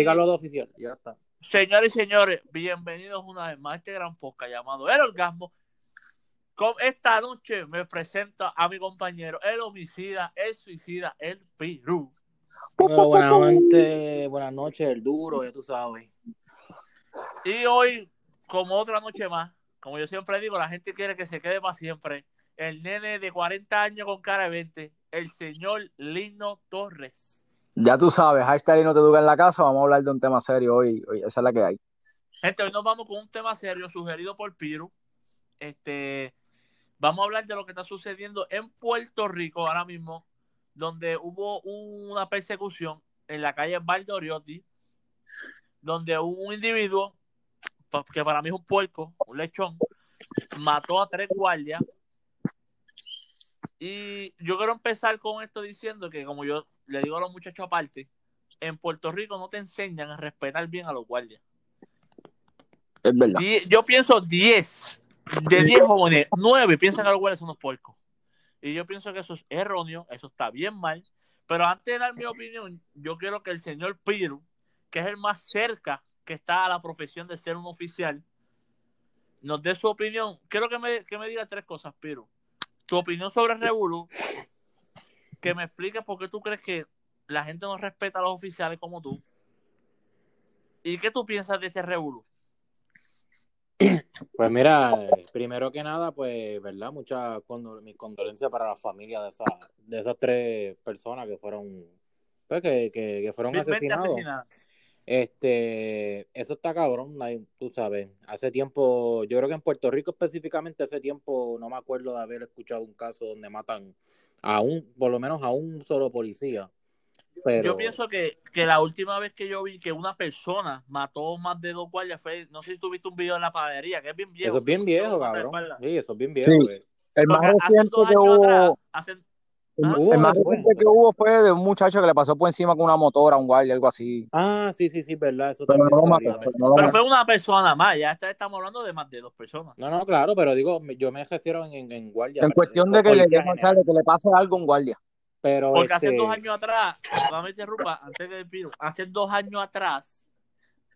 Dígalo de oficial, ya está. Señores y señores, bienvenidos una vez más a este gran podcast llamado El Orgasmo. Con esta noche me presento a mi compañero, el homicida, el suicida, el Pirú. Bueno, buenas noches, buenas noches, el duro, ya tú sabes. Y hoy, como otra noche más, como yo siempre digo, la gente quiere que se quede para siempre. El nene de 40 años con cara de 20, el señor Lino Torres. Ya tú sabes, hashtag no te duda en la casa, vamos a hablar de un tema serio hoy, hoy esa es la que hay. Gente, hoy nos vamos con un tema serio sugerido por Piru. Este, vamos a hablar de lo que está sucediendo en Puerto Rico ahora mismo, donde hubo una persecución en la calle Valdoriotti, donde un individuo, que para mí es un puerco, un lechón, mató a tres guardias. Y yo quiero empezar con esto diciendo que, como yo le digo a los muchachos aparte, en Puerto Rico no te enseñan a respetar bien a los guardias. Es verdad. Die- yo pienso 10 de 10 jóvenes, 9 piensan que los guardias son unos puercos. Y yo pienso que eso es erróneo, eso está bien mal. Pero antes de dar mi opinión, yo quiero que el señor Piru, que es el más cerca que está a la profesión de ser un oficial, nos dé su opinión. Quiero que me, que me diga tres cosas, Piru. Tu opinión sobre Revolu, que me expliques por qué tú crees que la gente no respeta a los oficiales como tú. ¿Y qué tú piensas de este Revolu? Pues mira, eh, primero que nada, pues, ¿verdad? Muchas condol mis condolencias para la familia de, esa, de esas tres personas que fueron, pues, que, que, que fueron Vilmente asesinados. Este, eso está cabrón, tú sabes. Hace tiempo, yo creo que en Puerto Rico específicamente, hace tiempo no me acuerdo de haber escuchado un caso donde matan a un, por lo menos a un solo policía. Pero, Yo pienso que, que la última vez que yo vi que una persona mató más de dos guardias fue, no sé si tuviste un video en la panadería, que es bien viejo. eso es bien viejo, cabrón. Sí, eso es bien viejo. Sí. El más reciente dos que años atrás, hace- Ah, el más reciente que hubo fue de un muchacho que le pasó por encima con una motora, un guardia, algo así. Ah, sí, sí, sí, verdad. Eso Pero también no lo salió. mató, pero no lo pero mató. fue una persona más, ya está- estamos hablando de más de dos personas. No, no, claro, pero digo, yo me refiero en, en, en guardia. En cuestión de que le, de que le pase algo a un guardia. Pero Porque hace este, dos años atrás, no me interrumpa, antes de Piro, hace dos años atrás,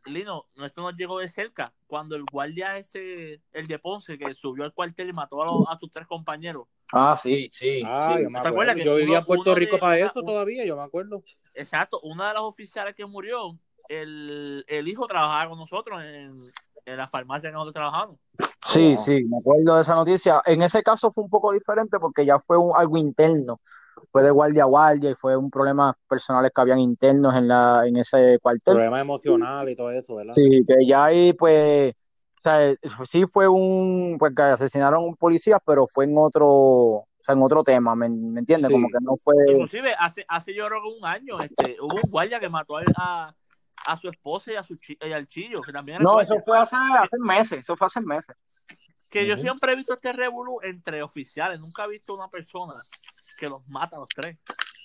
Lino, esto nos llegó de cerca, cuando el guardia ese, el de Ponce, que subió al cuartel y mató a, los- a sus tres compañeros. Ah, sí, sí. Ah, sí. yo me ¿Te acuerdas que Yo vivía en Puerto Rico de- para eso un- todavía, yo me acuerdo. Exacto, una de las oficiales que murió, el, el hijo trabajaba con nosotros en, en la farmacia que nosotros trabajamos. Sí, Wow. sí, me acuerdo de esa noticia. En ese caso fue un poco diferente porque ya fue un- algo interno. Fue de guardia a guardia y fue un problema personales que habían internos en la, en ese cuartel. Problemas emocionales y todo eso, ¿verdad? Sí, que ya ahí pues, sea, sí fue un, pues que asesinaron a un policía, pero fue en otro, o sea, en otro tema, ¿me, me entiendes? Sí. Como que no fue, Inclusive, hace, hace yo creo que un año, este, hubo un guardia que mató a, a, a su esposa y, a su chi- y al chillo, que también no, guardia. eso fue hace, hace meses, eso fue hace meses. Que yo siempre he visto este revolú entre oficiales, nunca he visto una persona que los mata a los tres.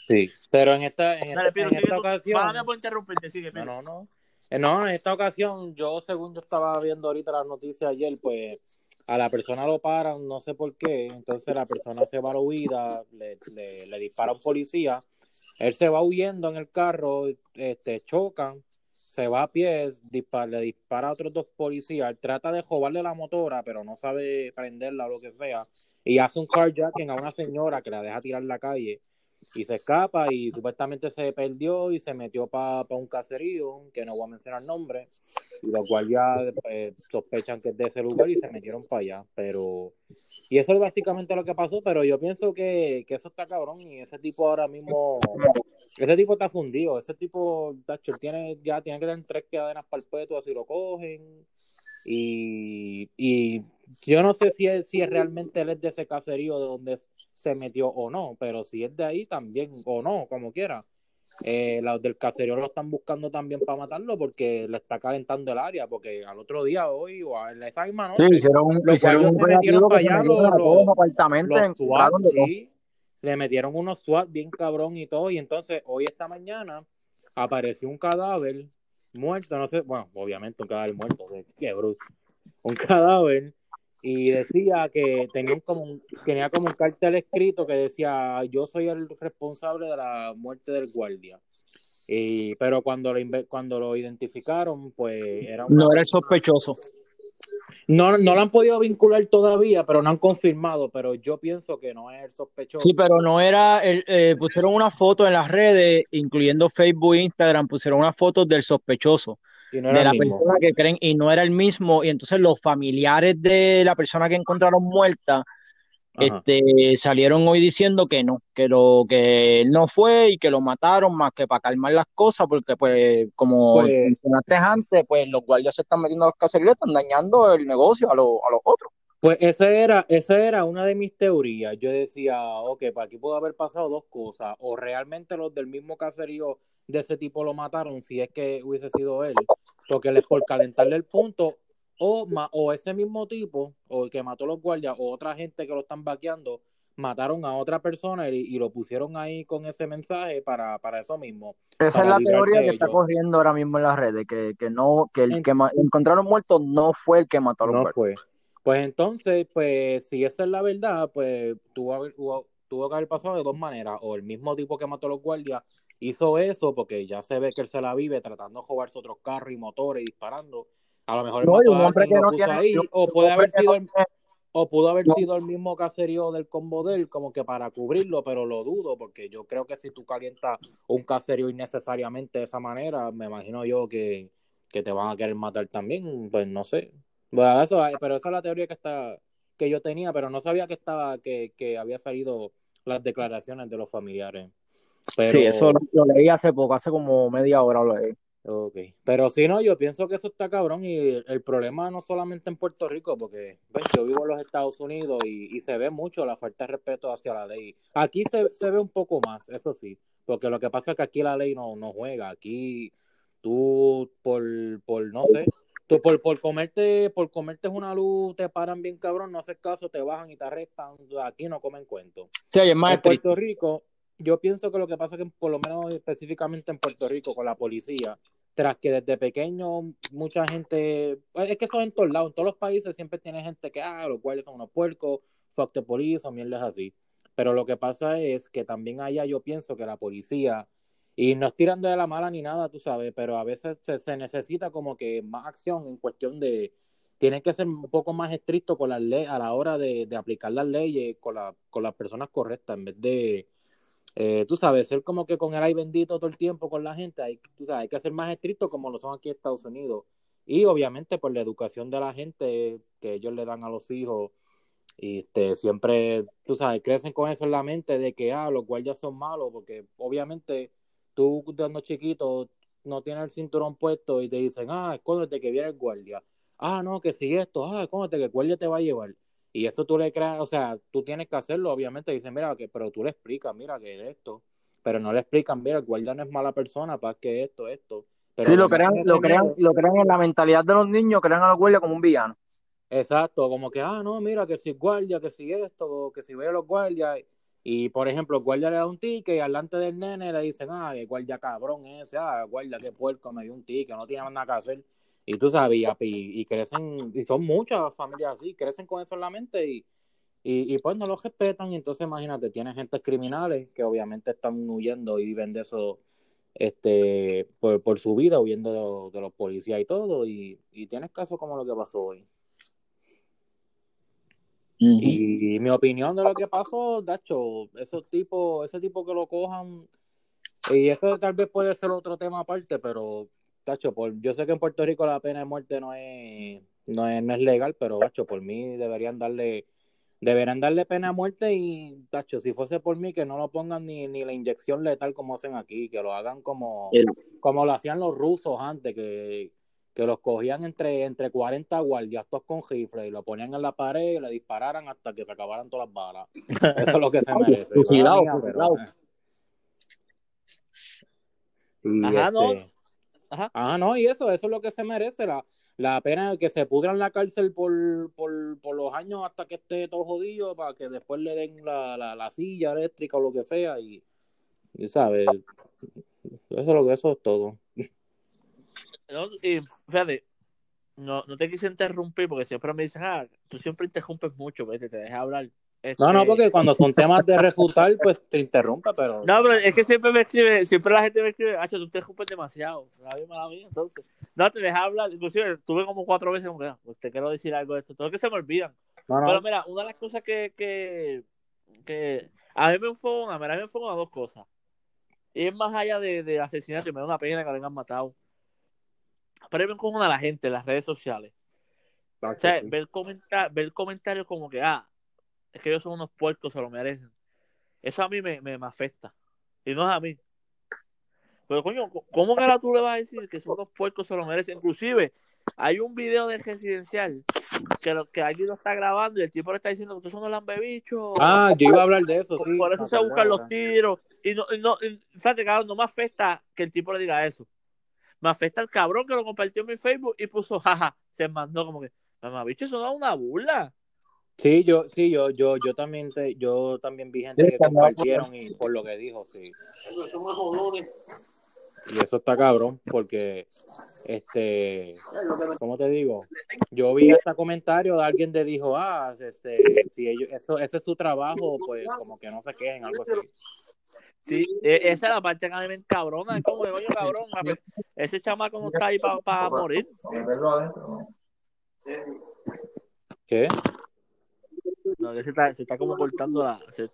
Sí. Pero en esta, en Dale, esta, Piro, en sigue esta tú. ocasión. Mándame por interrumpirte, sigue, No, Piro. no, no. Eh, No, en esta ocasión, yo según yo estaba viendo ahorita las noticias ayer, pues a la persona lo paran, no sé por qué, entonces la persona se va a la huida, le, le, dispara a un policía, él se va huyendo en el carro, este, chocan, se va a pie, le dispara a otros dos policías, trata de jobarle la motora, pero no sabe prenderla o lo que sea, y hace un carjacking a una señora que la deja tirar en la calle y se escapa y supuestamente se perdió y se metió para un caserío, que no voy a mencionar nombre, y los guardias eh, sospechan que es de ese lugar y se metieron para allá, pero y eso es básicamente lo que pasó, pero yo pienso que, que eso está cabrón y ese tipo ahora mismo, ese tipo está fundido, ese tipo, tacho, tiene, ya tiene que tener tres cadenas perpetuas si lo cogen y, y yo no sé si es, si es realmente él es de ese caserío de donde se metió o no, pero si es de ahí también o no, como quiera. Eh, los del caserío lo están buscando también para matarlo porque le está calentando el área, porque al otro día hoy o a esa misma noche Sí, hicieron, un- los hicieron un se metieron para allá, los- todos los SWAT, sí, le metieron unos SWAT bien cabrón y todo, y entonces hoy esta mañana apareció un cadáver muerto, no sé, bueno, obviamente un cadáver muerto, qué bruto, un cadáver y decía que tenía como tenía como un cartel escrito que decía yo soy el responsable de la muerte del guardia Y, pero cuando lo, cuando lo identificaron, pues era una No era el sospechoso. No, no lo han podido vincular todavía, pero no han confirmado. Pero yo pienso que no es el sospechoso. Sí, pero no era, el, eh, pusieron una foto en las redes, incluyendo Facebook e Instagram, pusieron una foto del sospechoso, y no de la mismo. persona que creen, y no era el mismo, y entonces los familiares de la persona que encontraron muerta, Ajá. este, salieron hoy diciendo que no, que lo, que él no fue y que lo mataron más que para calmar las cosas, porque pues, como Pues- mencionaste antes, pues los guardias se están metiendo a los caseríos, están dañando el negocio a, los a los otros. Pues esa era, esa era una de mis teorías. Yo decía, ok, para aquí puede haber pasado dos cosas. O realmente los del mismo caserío de ese tipo lo mataron, si es que hubiese sido él, porque les por calentarle el punto, o, ma- o ese mismo tipo, o el que mató a los guardias, o otra gente que lo están vaqueando, mataron a otra persona y, y lo pusieron ahí con ese mensaje para, para eso mismo. Esa es la teoría que está corriendo ahora mismo en las redes, que, que no, que el que encontraron muerto no fue el que mató a los No guardias. fue. Pues entonces, pues si esa es la verdad, pues tuvo, hubo- tuvo que haber pasado de dos maneras. O el mismo tipo que mató a los guardias hizo eso porque ya se ve que él se la vive tratando de robarse otros carros y motores y disparando. A lo mejor él No, y un hombre que no tiene, ahí, o puede haber sido no el, pudo haber no. sido el mismo caserío del combo de él, como que para cubrirlo, pero lo dudo, porque yo creo que si tú calientas un caserío innecesariamente de esa manera, me imagino yo que, que te van a querer matar también, pues no sé. Bueno, eso, pero esa es la teoría que está, que yo tenía, pero no sabía que estaba, que, que había salido las declaraciones de los familiares. Pero, Sí, eso lo, lo leí hace poco, hace como media hora lo leí. Ok, pero si no, yo pienso que eso está cabrón y el, problema no solamente en Puerto Rico, porque yo vivo en los Estados Unidos y, y se ve mucho la falta de respeto hacia la ley. Aquí se, se ve un poco más, eso sí, porque lo que pasa es que aquí la ley no, no juega, aquí tú por, por no sé, tú por, por comerte, por comerte una luz te paran bien cabrón, no haces caso, te bajan y te arrestan, aquí no comen cuento. Sí, En. Puerto Rico, yo pienso que lo que pasa es que por lo menos específicamente en Puerto Rico con la policía, tras que desde pequeño mucha gente, es que eso es en todos lados, en todos los países siempre tiene gente que, ah, los guardias son unos puercos, fuck the police o mierdas así. Pero lo que pasa es que también allá yo pienso que la policía, y no es tirando de la mala ni nada, tú sabes, pero a veces se, se necesita como que más acción en cuestión de, tienen que ser un poco más estrictos con las leyes a la hora de, de aplicar las leyes con, la, con las personas correctas, en vez de, eh, tú sabes, ser como que con el ay bendito todo el tiempo con la gente, hay, tú sabes, que ser más estrictos como lo son aquí en Estados Unidos. Y obviamente por la educación de la gente que ellos le dan a los hijos, y este, siempre, tú sabes, crecen con eso en la mente de que, ah, los guardias son malos, porque obviamente tú cuando chiquito no tienes el cinturón puesto y te dicen, ah, escóndete que viene el guardia. Ah, no, que si esto, ah, escóndete que el guardia te va a llevar. Y eso tú le creas, o sea, tú tienes que hacerlo, obviamente, dicen, mira, que, pero tú le explicas, mira, que es esto. Pero no le explican, mira, el guardia no es mala persona, para que esto, esto. Pero Sí, lo crean, lo crean, lo crean en la mentalidad de los niños, crean a los guardias como un villano. Exacto, como que, ah, no, mira, que si guardia, que si esto, que si ve a los guardias. Y, por ejemplo, el guardia le da un ticket y delante del nene le dicen, ah, el guardia cabrón ese, ah, el guardia qué puerco, me dio un ticket, no tiene más nada que hacer. Y tú sabes, y, y- crecen, y son muchas familias así, crecen con eso en la mente y, y, y pues no los respetan. Y entonces, imagínate, tienen gentes criminales que obviamente están huyendo y viven de eso este por, por su vida, huyendo de, los- de los policías y todo. Y, y tienes casos como lo que pasó hoy. Y mi opinión de lo que pasó, Dacho, esos tipos, ese tipo que lo cojan, y eso tal vez puede ser otro tema aparte, pero Dacho, por, yo sé que en Puerto Rico la pena de muerte no es, no es, no es legal, pero Dacho, por mí deberían darle, deberían darle pena de muerte y Dacho, si fuese por mí, que no lo pongan ni, ni la inyección letal como hacen aquí, que lo hagan como, El- como lo hacían los rusos antes, que, que los cogían entre, entre 40 guardias, todos con rifles, y lo ponían en la pared y le dispararan hasta que se acabaran todas las balas. Eso es lo que se merece. fusilado, fusilado. eh. Ajá, no. Ajá. Ajá, no, y eso, eso es lo que se merece, la, la pena que se pudra en la cárcel por, por, por los años hasta que esté todo jodido, para que después le den la, la, la silla eléctrica o lo que sea, y, y sabes, eso es lo que eso es todo. No, y fíjate, no, no te quise interrumpir porque siempre me dicen, ah, tú siempre interrumpes mucho, te dejas hablar. No, no, Este, porque cuando son temas de refutar, pues te interrumpe, pero. No, pero es que siempre me escribe, siempre la gente me escribe, Hacho, tú te escupes demasiado. La misma la mía, entonces. No te dejas hablar. Inclusive tuve como cuatro veces como que, "Ah, pues te quiero decir algo de esto. Todo que se me olvidan. No, no. Pero mira, una de las cosas que, que, que a mí me enfogona, mira, a mí me enfogona dos cosas. Y es más allá de, de asesinato y me da una pena que lo hayan matado. Pero a me enfogona la gente en las redes sociales. O sea, ver, comentar, ver comentarios como que, ah, es que ellos son unos puercos, se lo merecen. Eso a mí me, me, me afecta. Y no es a mí. Pero coño, ¿cómo que ahora tú le vas a decir que son unos puercos, se lo merecen? Inclusive, hay un video de residencial que, lo, que alguien lo está grabando y el tipo le está diciendo que ustedes son unos lambebichos. Ah, yo iba a hablar de eso, por, sí. por eso se acordé buscan los tiros. Y no, y no, y, fíjate, cabrón, no me afecta que el tipo le diga eso. Me afecta el cabrón que lo compartió en mi Facebook y puso, jaja, se mandó como que, mamá, bicho, eso no es una burla. Sí, yo, sí, yo, yo, yo también te, yo también vi gente Sí, que compartieron y por lo que dijo, sí. Y eso está cabrón, porque este, ¿cómo te digo? Yo vi hasta comentario de alguien que dijo, ah, este, si ellos, eso, ese es su trabajo, pues como que no se quejen, algo así. Sí, e- esa es la parte que a mí me encabrona. Es como, oye, cabrón, a ver, ese chamaco no está ahí para morir. ¿Qué? No, que se está, se está como cortando la. Se,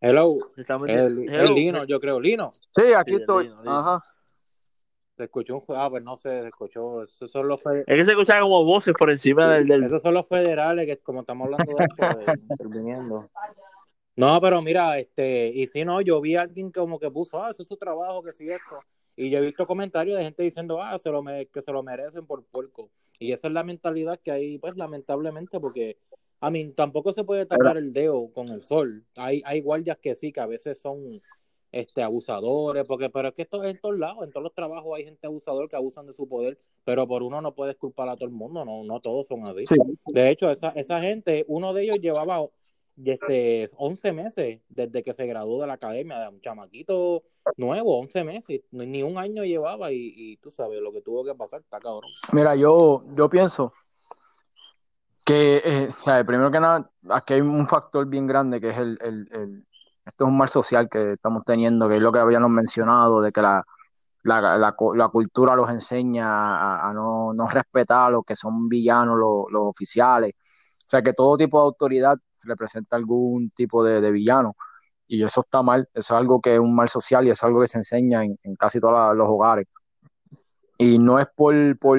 Hello, se está el, el Hello. Lino, yo creo, Lino. Sí, aquí Sí, estoy. Lino, Lino. Ajá. Se escuchó un, ah, pues no sé, se escuchó, esos son los, fe- Es que se escuchan como voces por encima del. del... esos son los federales que como estamos hablando de esto, de- interviniendo. No, pero mira, este, y si no, yo vi a alguien como que puso, ah, ese es su trabajo, que sí esto. Y yo he visto comentarios de gente diciendo, ah, se lo mere- que se lo merecen por puerco. Y esa es la mentalidad que hay, pues, lamentablemente, porque, a mí, tampoco se puede tapar el dedo con el sol. Hay, hay guardias que sí, que a veces son, este, abusadores, porque, pero es que esto es en todos lados, en todos los trabajos hay gente abusador que abusan de su poder, pero por uno no puedes culpar a todo el mundo, no, no todos son así. Sí. De hecho, esa, esa gente, uno de ellos llevaba este, 11 meses desde que se graduó de la academia, de un chamaquito nuevo, 11 meses, ni ni un año llevaba y, y tú sabes lo que tuvo que pasar, está cabrón. Mira, yo, yo pienso que, eh, o sea, primero que nada, aquí hay un factor bien grande que es el, el, esto es un mal social que estamos teniendo, que es lo que habíamos mencionado, de que la, la, la, la cultura los enseña a, no, no respetar a los que son villanos, los, los oficiales. O sea, que todo tipo de autoridad representa algún tipo de, de villano. Y eso está mal, eso es algo que es un mal social y es algo que se enseña en, en casi todos los hogares. Y no es por, por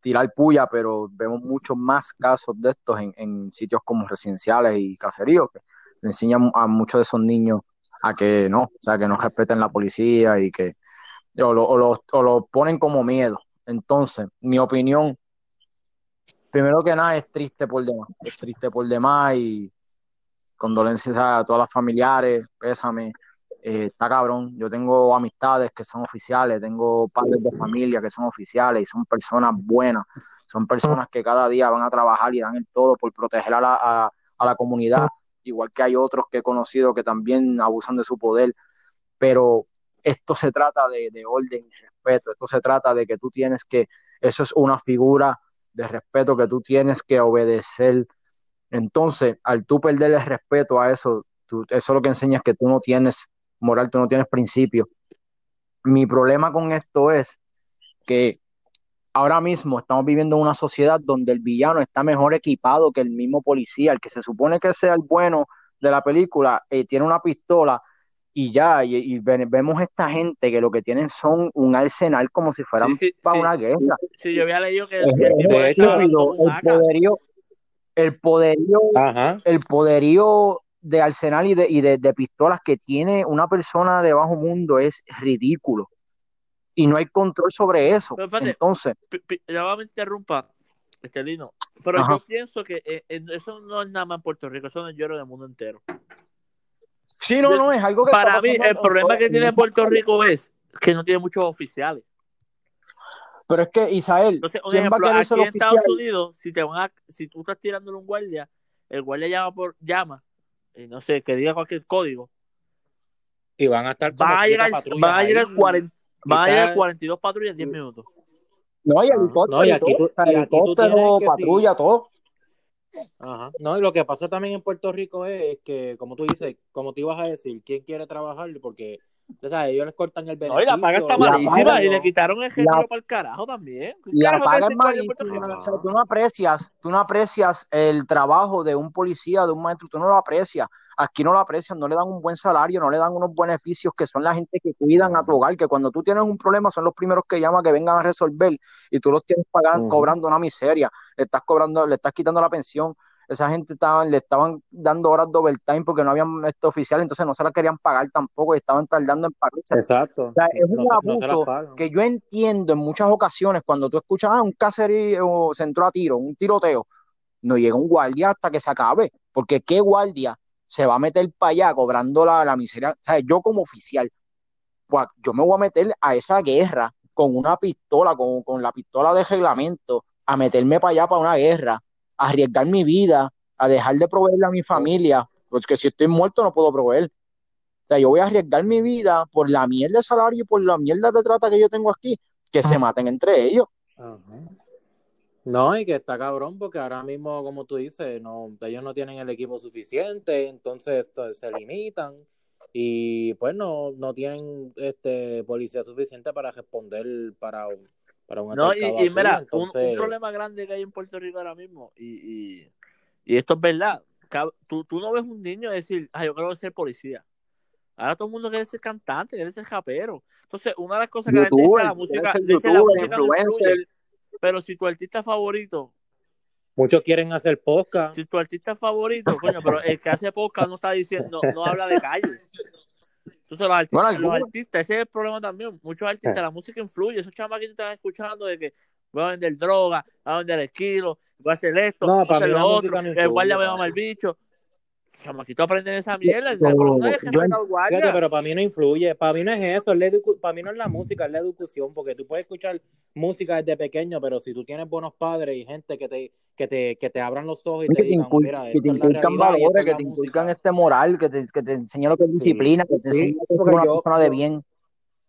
tirar puya, pero vemos muchos más casos de estos en, sitios como residenciales y caseríos, que le enseñan a muchos de esos niños a que no, o sea, que no respeten la policía y que o lo, o lo, o lo ponen como miedo. Entonces, mi opinión, primero que nada, es triste por demás, es triste por demás y condolencias a todas las familiares, pésame, eh, está cabrón. Yo tengo amistades que son oficiales, tengo padres de familia que son oficiales y son personas buenas, son personas que cada día van a trabajar y dan el todo por proteger a la, a, la comunidad, igual que hay otros que he conocido que también abusan de su poder, pero esto se trata de, de orden y respeto, esto se trata de que tú tienes que, eso es una figura de respeto que tú tienes que obedecer. Entonces, al tú perder el respeto a eso, eso lo que enseña es que tú no tienes moral, tú no tienes principio. Mi problema con esto es que ahora mismo estamos viviendo en una sociedad donde el villano está mejor equipado que el mismo policía, el que se supone que sea el bueno de la película, eh, tiene una pistola y ya, y, y ve- vemos esta gente que lo que tienen son un arsenal como si fueran Sí, sí, para sí. una guerra. Sí, yo había leído que, el de hecho, poderío, el poderío, Ajá. el poderío de arsenal y de, y de, de pistolas que tiene una persona de bajo mundo es ridículo. Y no hay control sobre eso. Pero Entonces, ya va, interrumpa, este Lino. Pero Ajá. yo pienso que eh, eh, eso no es nada más en Puerto Rico, eso no es lloro del mundo entero. sí, no, no, es algo que Para mí, el problema que tiene. Puerto Rico es que no tiene muchos oficiales. Pero es que, Isael, Entonces, un ¿quién va a ejemplo, aquí en Estados? Unidos, si te van a, si tú estás tirándole un guardia, el guardia llama por llama, y no sé, que diga cualquier código, Y van a estar van a llegar, patrullas van a llegar, ahí. 40, van a quizás- llegar 42 patrullas en 10 minutos. No, y Ah, helicóptero, no, y y aquí tú- y aquí tú helicóptero, tienes que patrulla, todo. Ajá. No, y lo que pasa también en Puerto Rico es que, como tú dices, como te ibas a decir, ¿quién quiere trabajar? Porque, o sea, ellos les cortan el beneficio. No, y la paga está malísima paga y le quitaron el género para el carajo también. ¿Qué La carajo paga es malísima, Rico? o sea, tú no aprecias, tú no aprecias el trabajo de un policía, de un maestro, tú no lo aprecias. Aquí no lo aprecian, no le dan un buen salario, no le dan unos beneficios que son la gente que cuidan a tu hogar, que cuando tú tienes un problema son los primeros que llaman que vengan a resolver y tú los tienes pagando, Ujú. cobrando una miseria, le estás cobrando, le estás quitando la pensión. Esa gente estaban, le estaban dando horas de overtime porque no habían este oficial, entonces no se la querían pagar tampoco y estaban tardando en pagarse. Exacto. O sea, es un No, abuso que yo entiendo en muchas ocasiones cuando tú escuchas ah, un caserío se entró a tiro, un tiroteo, no llega un guardia hasta que se acabe, porque qué guardia se va a meter para allá cobrando la, la miseria. O sea, yo como oficial, pues, yo me voy a meter a esa guerra con una pistola, con, con la pistola de reglamento, a meterme para allá para una guerra, a arriesgar mi vida, a dejar de proveerle a mi familia, porque si estoy muerto no puedo proveer. O sea, yo voy a arriesgar mi vida por la mierda de salario y por la mierda de trata que yo tengo aquí, que se maten entre ellos. No, y que está cabrón porque ahora mismo, como tú dices, no, ellos no tienen el equipo suficiente, entonces esto- se limitan y pues no, no tienen este policía suficiente para responder para un, para un No, y, y así, mira, un, un entonces, problema grande que hay en Puerto Rico ahora mismo, y, y, y esto es verdad, tú, tú no ves un niño decir, ah, yo quiero ser policía. Ahora todo el mundo quiere ser cantante, quiere ser rapero. Entonces, una de las cosas que la gente dice, la música, dice, la música no influye. Pero si tu artista favorito, muchos quieren hacer podcast. si tu artista favorito, coño, pero el que hace podcast no está diciendo, no, no habla de calle. Entonces los artistas, Bueno, los algunos- artistas, ese es el problema también. Muchos artistas, la música influye. Esos chamaquitos están escuchando de que voy a vender droga, voy a vender el kilo, voy a hacer esto, No, voy a hacer lo otro, el guardia me papi. mama el bicho. Chamaquitos aprenden esa mierda. Respeta al guardia. Fíjate, pero para mí no influye, para mí no es eso, es la edu- para mí no es la música, es la educación, porque tú puedes escuchar música desde pequeño, pero si tú tienes buenos padres y gente que te, que te, que te abran los ojos y que te te, digan, mira, que te es la inculcan valores, es que te inculcan este moral, que te, que te enseñan lo que es Sí, disciplina, que te sí, enseñan que ser una yo, persona de yo- bien.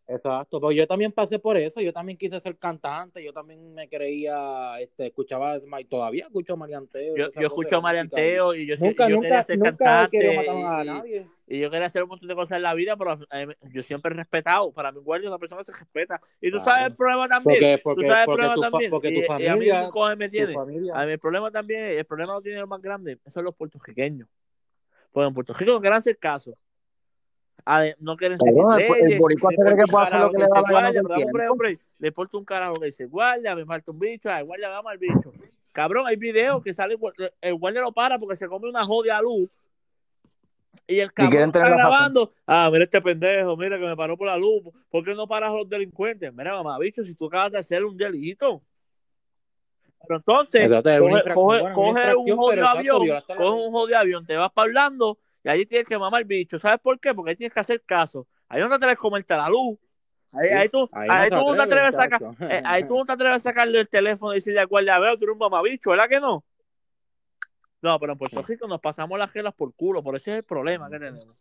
Exacto, pero yo también pasé por eso, yo también quise ser cantante, yo también me creía, este, escuchaba, todavía escucho marianteo, y Yo, yo escucho y marianteo y yo, nunca, yo nunca, quería ser nunca cantante a y, y- nadie. y yo quería hacer un montón de cosas en la vida, pero mí- yo siempre he respetado. Para mi guardia es una persona que se respeta. Y tú Claro. sabes el problema también. Porque, tú porque, sabes el problema tu, también. porque y, tu y a mí familia, coge me tiene. familia, A mí el problema también, el problema no tiene el más grande, son los puertorriqueños. Porque en Puerto Rico no quieren hacer caso. No quieren seguir Cabrón, el, el leyes, boricua se cree que puede hacer lo que le da la gana hombre, hombre, le importa un carajo que dice guardia, me falta un bicho, ay, guardia me ama el bicho. Cabrón, hay videos que sale, el guardia lo para porque se come una jodida luz y el cabrón está grabando. Ah, mira este pendejo, mira que me paró por la luz. ¿Por qué no paras a los delincuentes? Mira, mamá, bicho, si tú acabas de hacer un delito. Pero entonces, coge, coge, bueno, un jodido avión, coge un jodido avión, te vas para Orlando y ahí tienes que mamar el bicho. ¿Sabes por qué? Porque ahí tienes que hacer caso. Ahí no te atreves a comerte la luz. Ahí, Sí, ahí tú, ahí no ahí tú no te atreve, atreves a sacar, eh, ahí tú no te atreves a sacarle el teléfono y decirle al guardia, veo, tú eres un mamabicho, ¿verdad que no? No, pero en Puerto Rico nos pasamos las gelas por culo, por ese es el problema que tenemos.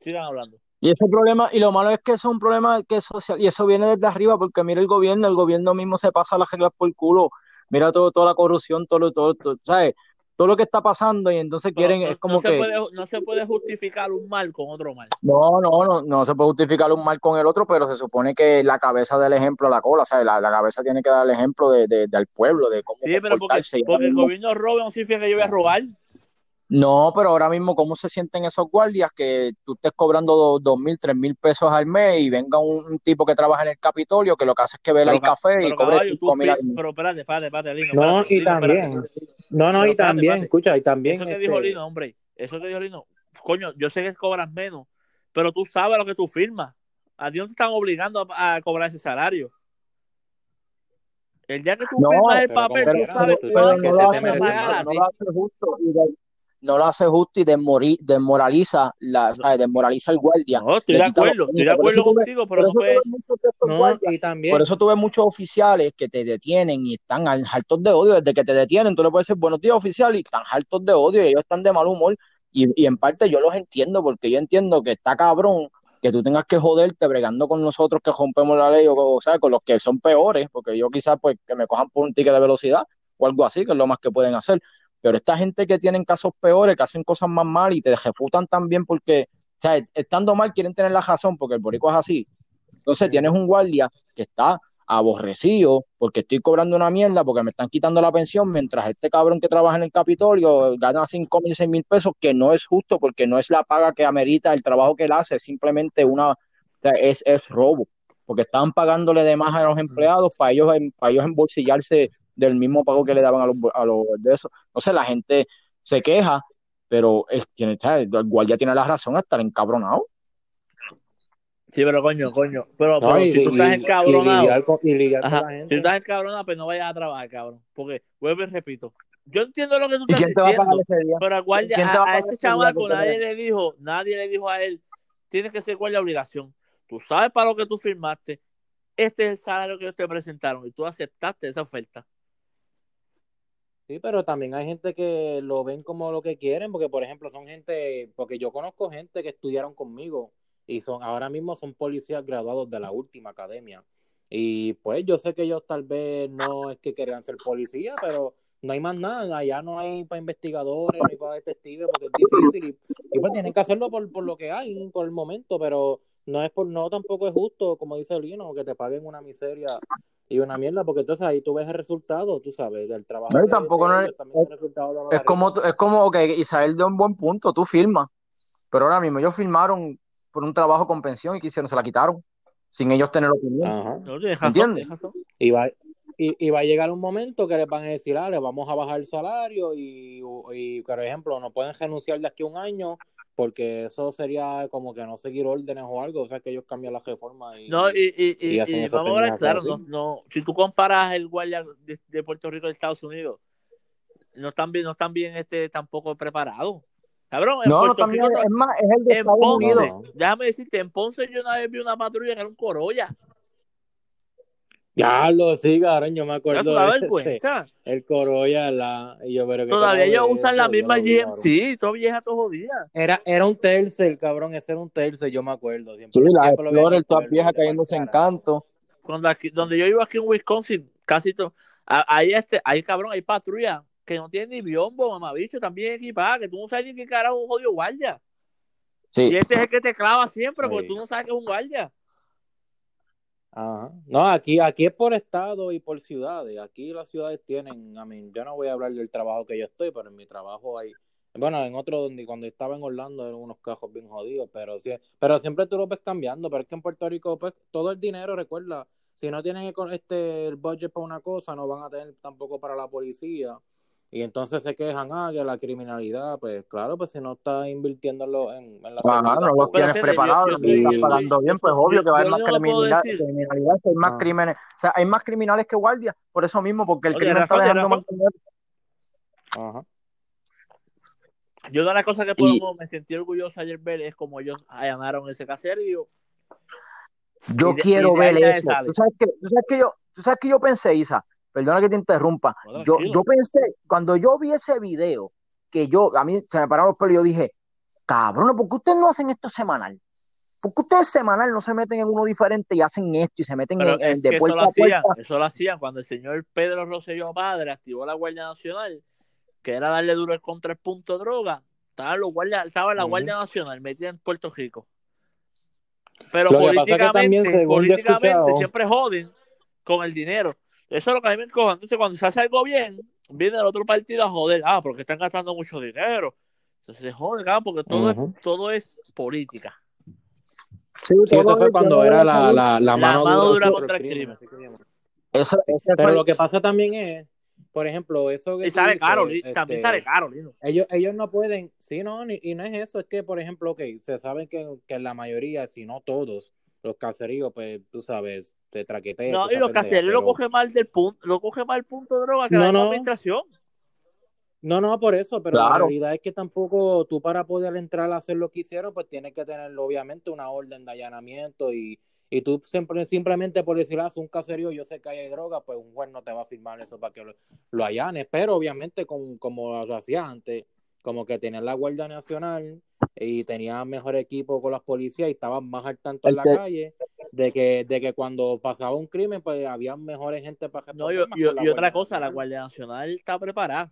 Sigan hablando. Y ese problema, y lo malo es que eso es un problema que es social, y eso viene desde arriba, porque mira el gobierno, el gobierno mismo se pasa las reglas por culo, mira todo, toda la corrupción, todo, lo- todo, todo, ¿sabes? Todo lo que está pasando, y entonces Pero quieren, no, es como no se que, puede, no se puede justificar un mal con otro mal. no, no, no, no se puede justificar un mal con el otro, pero se supone que la cabeza del ejemplo a la cola, ¿sabes? La, la cabeza tiene que dar el ejemplo de, de- del pueblo, de cómo Sí, pero porque, porque el gobierno roba no significa que yo voy a robar. No, pero ahora mismo, ¿cómo se sienten esos guardias que tú estés cobrando dos, dos mil, tres mil pesos al mes y venga un, un tipo que trabaja en el Capitolio que lo que hace es que vela el Pero, café y cobre caballo, tú, cinco mil al mes? pero espérate, espérate, espérate, Lino, No, espérate, y Lino, también, espérate. no, no, Pero y espérate, también, espérate. escucha, y también, Eso que dijo este, Lino, hombre, eso que dijo Lino, coño, yo sé que cobras menos, pero tú sabes lo que tú firmas. A ti no te están obligando a, a cobrar ese salario. El día que tú No, firmas el papel, Pero, tú sabes cuánto no que te a no lo hace justo y de- no lo hace justo y desmori- desmoraliza, la, ¿sabes? Desmoraliza al guardia. No, estoy de acuerdo, estoy de. Por contigo, por pero no eso tú puedes. no, y Por también, eso tuve muchos oficiales que te detienen y están al- hartos de odio. Desde que te detienen, tú le puedes decir buenos días, oficial, y están hartos de odio y ellos están de mal humor. Y, y en parte yo los entiendo, porque yo entiendo que está cabrón que tú tengas que joderte bregando con nosotros que rompemos la ley o, o sea, con los que son peores, porque yo quizás pues que me cojan por un ticket de velocidad o algo así, que es lo más que pueden hacer. Pero esta gente que tienen casos peores, que hacen cosas más mal y te ejecutan también porque, o sea, estando mal quieren tener la razón porque el borico es así. Entonces tienes un guardia que está aborrecido porque estoy cobrando una mierda porque me están quitando la pensión mientras este cabrón que trabaja en el Capitolio gana 5 mil, 6 mil pesos, que no es justo porque no es la paga que amerita el trabajo que él hace, simplemente una, o sea, es, es robo, porque estaban pagándole de más a los empleados para ellos, para ellos embolsillarse del mismo pago que le daban a los, a los de eso. Entonces la gente se queja, pero es, tiene, el guardia tiene la razón a estar encabronado. Sí, pero coño, coño. Pero, No, pero y- si tú y- estás y encabronado, con- y con ajá, la si gente. tú estás encabronado, pues no vayas a trabajar, cabrón. Porque, vuelvo y repito, yo entiendo lo que tú ¿Y estás diciendo, pero al guardia, ¿Quién te va a a, a pagar ese chamaco nadie le dijo, nadie le dijo a él, tienes que ser guardia de obligación. Tú sabes para lo que tú firmaste, este es el salario que ellos te presentaron y tú aceptaste esa oferta. Sí, pero también hay gente que lo ven como lo que quieren, porque por ejemplo son gente, porque yo conozco gente que estudiaron conmigo y son ahora mismo son policías graduados de la última academia. Y pues yo sé que ellos tal vez no es que quieran ser policía, pero no hay más nada, allá no hay para investigadores, no hay para detectives, porque es difícil y, y pues tienen que hacerlo por, por lo que hay, por el momento, pero no es por, no tampoco es justo, como dice Lino, que te paguen una miseria y una mierda, porque entonces ahí tú ves el resultado, tú sabes, del trabajo. No, y de- tampoco de no es- de la Es como, es como, ok, Isael dio un buen punto, tú firmas, pero ahora mismo ellos firmaron por un trabajo con pensión y quisieron, se la quitaron, sin ellos tener opinión. Y va, y, y va a llegar un momento que les van a decir, ah, les vamos a bajar el salario y, y, por ejemplo, no pueden renunciar de aquí a un año porque eso sería como que no seguir órdenes o algo, o sea, que ellos cambian la reforma y... No, y, y, y, y vamos a pendejadas claro, no, no, si tú comparas el guardia de, de Puerto Rico y de Estados Unidos, no están bien, no están bien este, tampoco preparados. Cabrón, en No, no, Puerto también Rico, es más, es el de en Estados Ponce, Unidos. No. déjame decirte, en Ponce yo una vez vi una patrulla que era un Corolla. Ya lo sí, cabrón, yo me Es acuerdo una de ese, vergüenza. el Corolla, la... y yo, pero ¿qué Todavía ellos es usan la misma. GMC, toda vieja, todo jodida. Era, era un tercer, cabrón, ese era un tercer, yo me acuerdo. Siempre, Sí, la Explorer, todas viejas cayéndose en canto. Cuando aquí, donde yo iba aquí en Wisconsin, casi todo, ahí este, ahí cabrón, hay patrulla que no tienen ni biombo, mamabicho, también equipada, que tú no sabes ni qué carajo es un jodido guardia. Sí, Y ese es el que te clava siempre, porque Sí. tú no sabes que es un guardia. Ajá. No, aquí, aquí es por estado y por ciudades. Aquí las ciudades tienen, a mí, yo no voy a hablar del trabajo que yo estoy, pero en mi trabajo hay, bueno, en otro donde cuando estaba en Orlando eran unos cajos bien jodidos, pero sí, pero siempre tú lo ves cambiando, pero es que en Puerto Rico, pues, todo el dinero, recuerda, si no tienen este el budget para una cosa, no van a tener tampoco para la policía. Y entonces se quejan, ah, que la criminalidad, pues claro, pues si no está invirtiendo en, lo- en, la Ajá, seguridad no pública. tienes fíjate, yo- preparados, yo estás pagando bien, pues yo- obvio que va a haber más lo criminalidad, criminalidad, hay más Ah. crímenes. O sea, hay más criminales que guardias, por eso mismo, porque el No, crimen tienes está dejando tienes más. Ajá. Yo una de las cosas que Y- por lo menos me sentí orgulloso ayer ver es como ellos allanaron ese caserío. Yo Y de- quiero y ver eso. ¿Tú sabes, que, tú, sabes que yo, tú sabes que yo pensé, Isa, perdona que te interrumpa. Yo, yo pensé, cuando yo vi ese video, que yo, a mí se me pararon los pelos y yo dije, cabrón, ¿por qué ustedes no hacen esto semanal? ¿Por qué ustedes semanal no se meten en uno diferente y hacen esto y se meten Pero en, en- de que eso puerta lo a hacían, puerta? eso lo hacían cuando el señor Pedro Rosselló Padre activó la Guardia Nacional, que era darle duro el contra el punto droga. Estaba, los guardias, estaba la. Guardia Nacional metida en Puerto Rico. Pero es que políticamente, también, políticamente siempre joden con el dinero. Eso es lo que a mí me encoja. Entonces, cuando se hace algo bien, viene el otro partido a joder. Ah, porque están gastando mucho dinero. Entonces se jode, cabrón, porque todo, es, todo es política. Sí, eso fue cuando era no la, sabía. la, la mano, mano dura contra contra el crimen. Eso, Pero lo que pasa también es, por ejemplo, eso que Y sale dices, caro, Li- también este, sale caro, Lino. Ellos, ellos no pueden, sí, no, ni- y no es eso, es que, por ejemplo, ok, se saben que, que la mayoría, si no todos, los caseríos, pues, tú sabes, te traquetean. No, y los caseros lo coge mal del punto, lo coge mal el punto de droga que No, la no. administración. No, no, por eso, pero la realidad es que tampoco tú para poder entrar a hacer lo que hicieron, pues tienes que tener obviamente una orden de allanamiento y, y tú siempre, simplemente por decir, ah, es un caserío, yo sé que hay droga, pues un juez no te va a firmar eso para que lo, lo allanes, pero obviamente con, como lo hacía antes, como que tenían la Guardia Nacional y tenían mejor equipo con las policías y estaban más al tanto en la calle de que, de que cuando pasaba un crimen, pues había mejores gente para No, y, otra cosa, la. Guardia Nacional está preparada.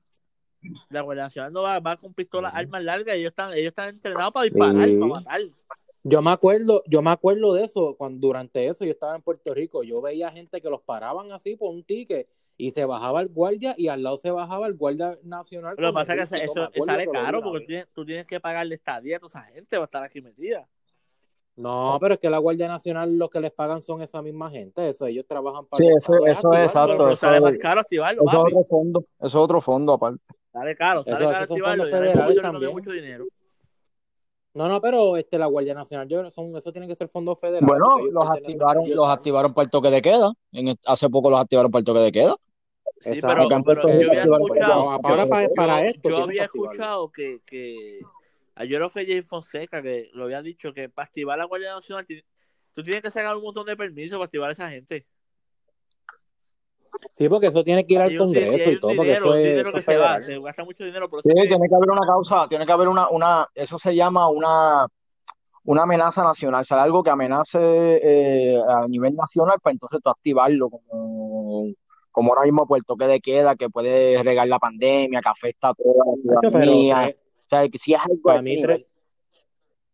La Guardia Nacional no va, va con pistolas, armas largas, ellos están, ellos están entrenados para disparar, Sí. para matar. Yo me acuerdo, yo me acuerdo de eso, cuando durante eso yo estaba en Puerto Rico, yo veía gente que los paraban así por un ticket y se bajaba el guardia y al lado se bajaba el guardia nacional. Lo que pasa es que eso, sale caro porque vez. tú tienes, tú tienes que pagarle estadía a toda esa gente, va a estar aquí metida. No, pero es que la Guardia Nacional lo que les pagan son esa misma gente, eso ellos trabajan para Sí, eso- eso es exacto, eso sale es- más caro activarlo, Eso es otro fondo, eso es otro fondo aparte. Sale caro, sale Eso- caro son activarlo. fondos Y ahora en federales Puerto Rico no mucho dinero. No, no, pero este la Guardia Nacional, yo, son, eso tiene que ser fondos federales. Bueno, los activaron, los activaron para el toque de queda. En hace poco los activaron para el toque de queda. Sí, Exacto, pero, yo había para escuchado, para, para yo, esto yo había escuchado que, que ayer fue Jay Fonseca que lo había dicho que para activar la Guardia Nacional tú tienes que sacar un montón de permisos para activar a esa gente. Sí, porque eso tiene que ir al Hay un, di- Congreso y todo, porque dinero, eso un es, dinero eso que se va, se gasta mucho dinero, por Sí, eso es que tiene que haber una causa, tiene que haber una, una, eso se llama una, una amenaza nacional, o sea, algo que amenace eh, a nivel nacional, pues entonces tú activarlo como, como ahora mismo por el toque de queda, que puede regar la pandemia, que afecta a toda la pero ciudadanía. O sea, que si es algo para ese mí tres,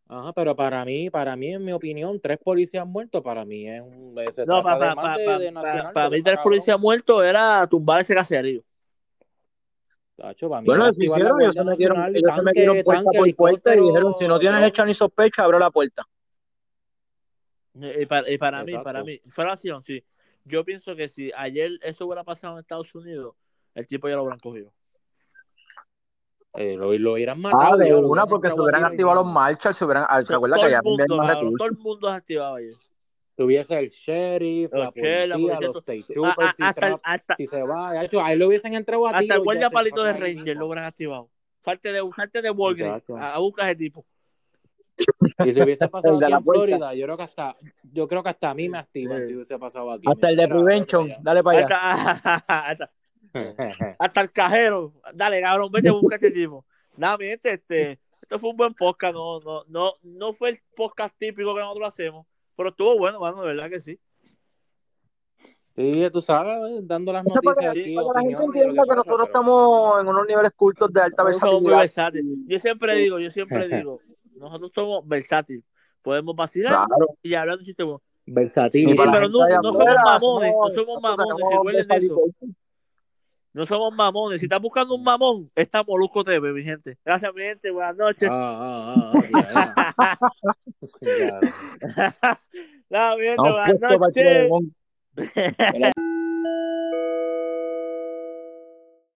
ajá, pero para mí, para mí, en mi opinión, tres policías muertos, para mí es un, se No, para de más de, de nacional, para porque mí tres policías muertos era tumbar ese caserío. Tacho, para mí Bueno, la hicieron, ellos se metieron, Nacional, ellos se tanque, metieron puerta tanque, por puerta y dijeron, si no tienes hecha ni sospecha, abre la puerta. Y para, y para mí, para mí, fuera así, sí. Yo pienso que si ayer eso hubiera pasado en Estados Unidos, el tipo ya lo hubieran cogido. Eh, lo, lo hubieran Ah, matado. de ya, lo una, hubieran porque se hubieran y activado los marchas, se hubieran, ah, recuerda todo que ya mundo, más todo el mundo se activaba ayer. Tuviese el sheriff, la policía, los state a- troopers, a- si, hasta, tra- hasta, si se va, hecho, ahí lo hubiesen entrado a hasta el guardia palito de ahí Ranger lo hubieran activado. Salte de, salte de Walgreens a, a buscar ese tipo. Y si hubiese pasado El de aquí la en puerta. Florida, yo creo que hasta, yo creo que hasta a mí me activan Sí. si hubiese pasado aquí. Hasta el de dicen, "Mira, Prevention, dale para allá. Hasta, hasta, para allá". hasta el cajero. Dale, cabrón, vete a buscar este tipo. Nada, mi gente, este, esto fue un buen podcast. No, no, no, no fue el podcast típico que nosotros hacemos, pero estuvo bueno, mano, de verdad que sí. Sí, tú sabes, eh, dando las Eso para noticias que, aquí, para que la gente entienda que que pasa, nosotros pero estamos en unos niveles cultos de alta Nosotros somos muy versatilidad. versátiles. Yo siempre digo, yo siempre digo, nosotros somos versátiles. Podemos vacilar Claro. y hablar de un chiste versátil. Sí, para pero no, somos mamones, no somos- mamones, recuerden eso. No somos mamones. Si estás buscando un mamón, está Molusco TV, mi gente. Gracias, mi gente. Buenas noches. Ah, ah, ah, ah, ya, ya. Ya. Nada, mi gente, buenas noches.